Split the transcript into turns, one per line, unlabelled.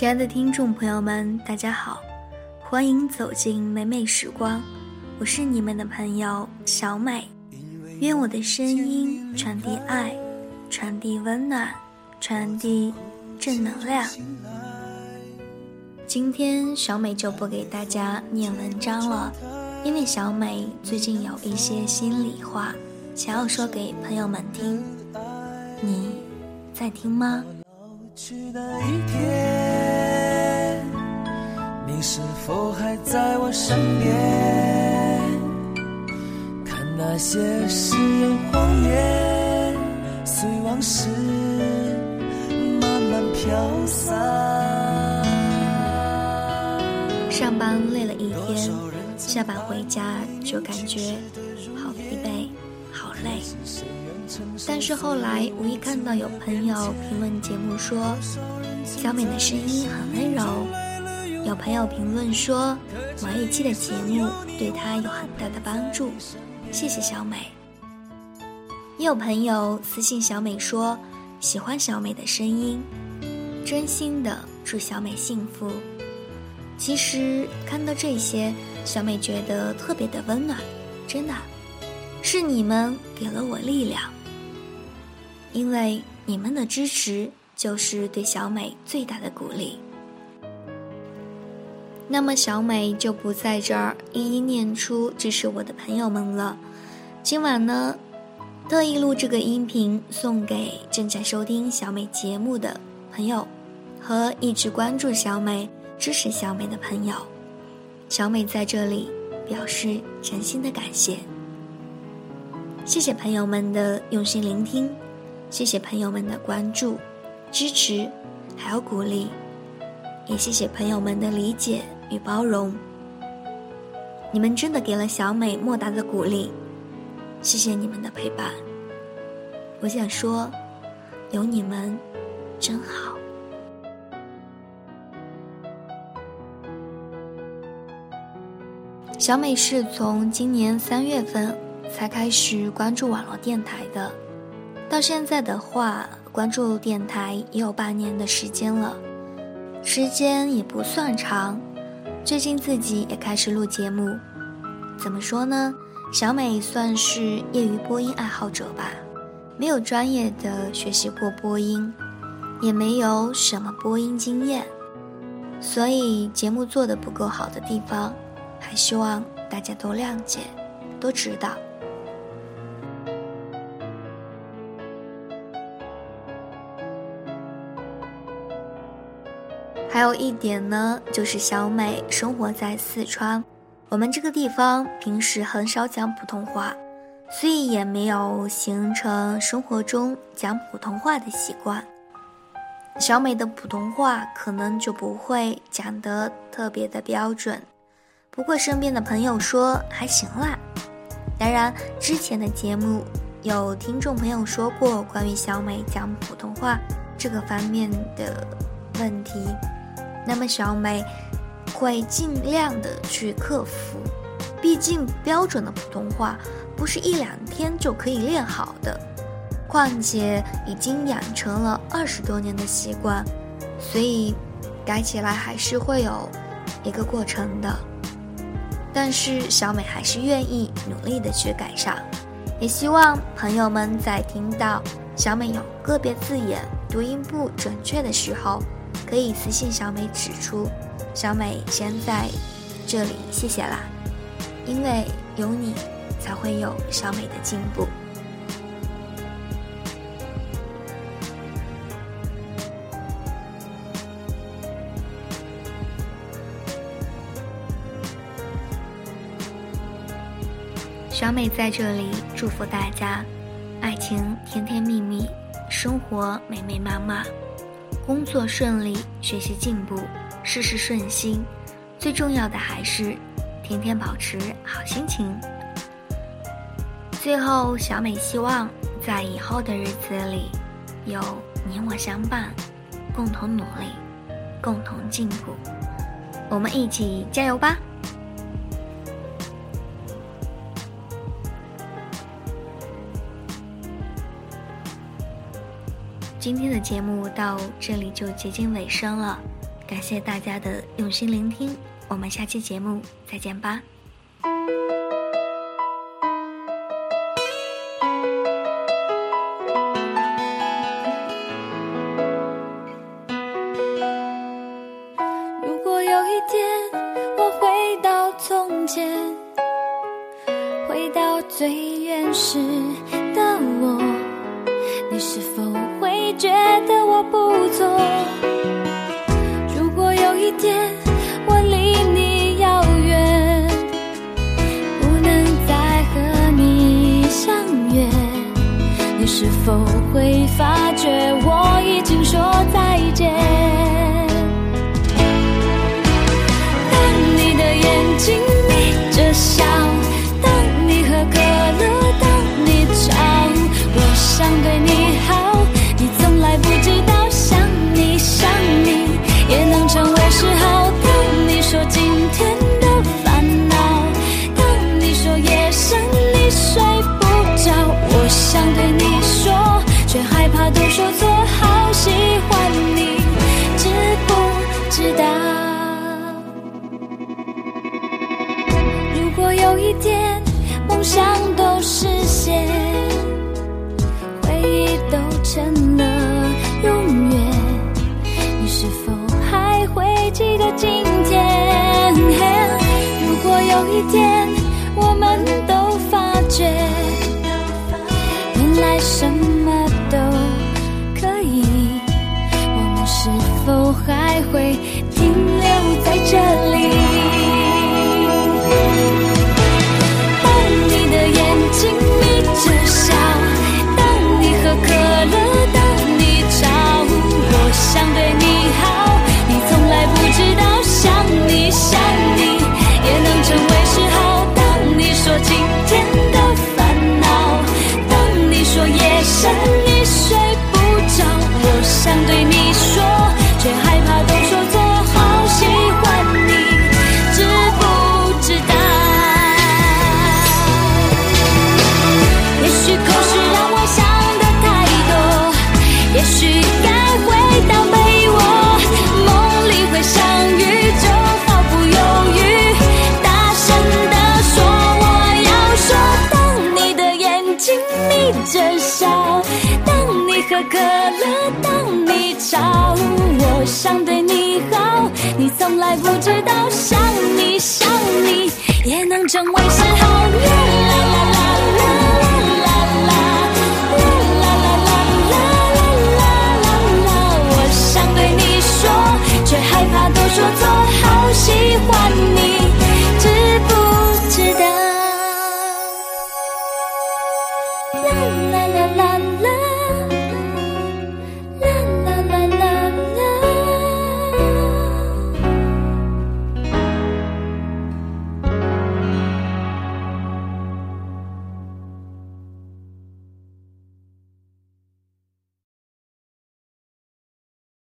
亲爱的听众朋友们，大家好，欢迎走进美美时光，我是你们的朋友小美。愿我的声音传递爱，传递温暖，传递正能量。今天小美就不给大家念文章了，因为小美最近有一些心里话想要说给朋友们听，你在听吗？是否还在我身边？看那些誓言谎言，随往事慢慢飘散。上班累了一天，下班回家就感觉好疲惫，好累。但是后来无意看到有朋友评论节目说，小美的声音很温柔。有朋友评论说，某一期的节目对他有很大的帮助，谢谢小美。也有朋友私信小美说，喜欢小美的声音，真心的祝小美幸福。其实看到这些，小美觉得特别的温暖，真的，是你们给了我力量，因为你们的支持就是对小美最大的鼓励。那么小美就不在这儿一一念出支持我的朋友们了。今晚呢，特意录这个音频送给正在收听小美节目的朋友，和一直关注小美、支持小美的朋友。小美在这里表示诚心的感谢。谢谢朋友们的用心聆听，谢谢朋友们的关注、支持，还有鼓励，也谢谢朋友们的理解。与包容，你们真的给了小美莫大的鼓励，谢谢你们的陪伴。我想说，有你们真好。小美是从今年三月份才开始关注网络电台的，到现在的话，关注电台也有半年的时间了，时间也不算长。最近自己也开始录节目，怎么说呢？小美算是业余播音爱好者吧，没有专业的学习过播音，也没有什么播音经验，所以节目做的不够好的地方，还希望大家都谅解，都知道。还有一点呢，就是小美生活在四川，我们这个地方平时很少讲普通话，所以也没有形成生活中讲普通话的习惯。小美的普通话可能就不会讲得特别的标准，不过身边的朋友说还行啦。当然，之前的节目有听众朋友说过关于小美讲普通话这个方面的问题。那么小美会尽量的去克服，毕竟标准的普通话不是一两天就可以练好的，况且已经养成了二十多年的习惯，所以改起来还是会有一个过程的。但是小美还是愿意努力的去改善，也希望朋友们在听到小美有个别字眼读音不准确的时候。可以私信小美指出，小美先在这里谢谢啦，因为有你，才会有小美的进步。小美在这里祝福大家，爱情甜甜蜜蜜，生活美美满满。工作顺利，学习进步，事事顺心，最重要的还是天天保持好心情。最后，小美希望在以后的日子里，有你我相伴，共同努力，共同进步，我们一起加油吧！今天的节目到这里就接近尾声了，感谢大家的用心聆听，我们下期节目再见吧。
如果有一天我回到从前，回到最原始我不走？有一天梦想都实现，回忆都成了永远，你是否还会？记得今天，如果有一天喝可乐，当你吵，我想对你好，你从来不知道，想你想你也能成为嗜好。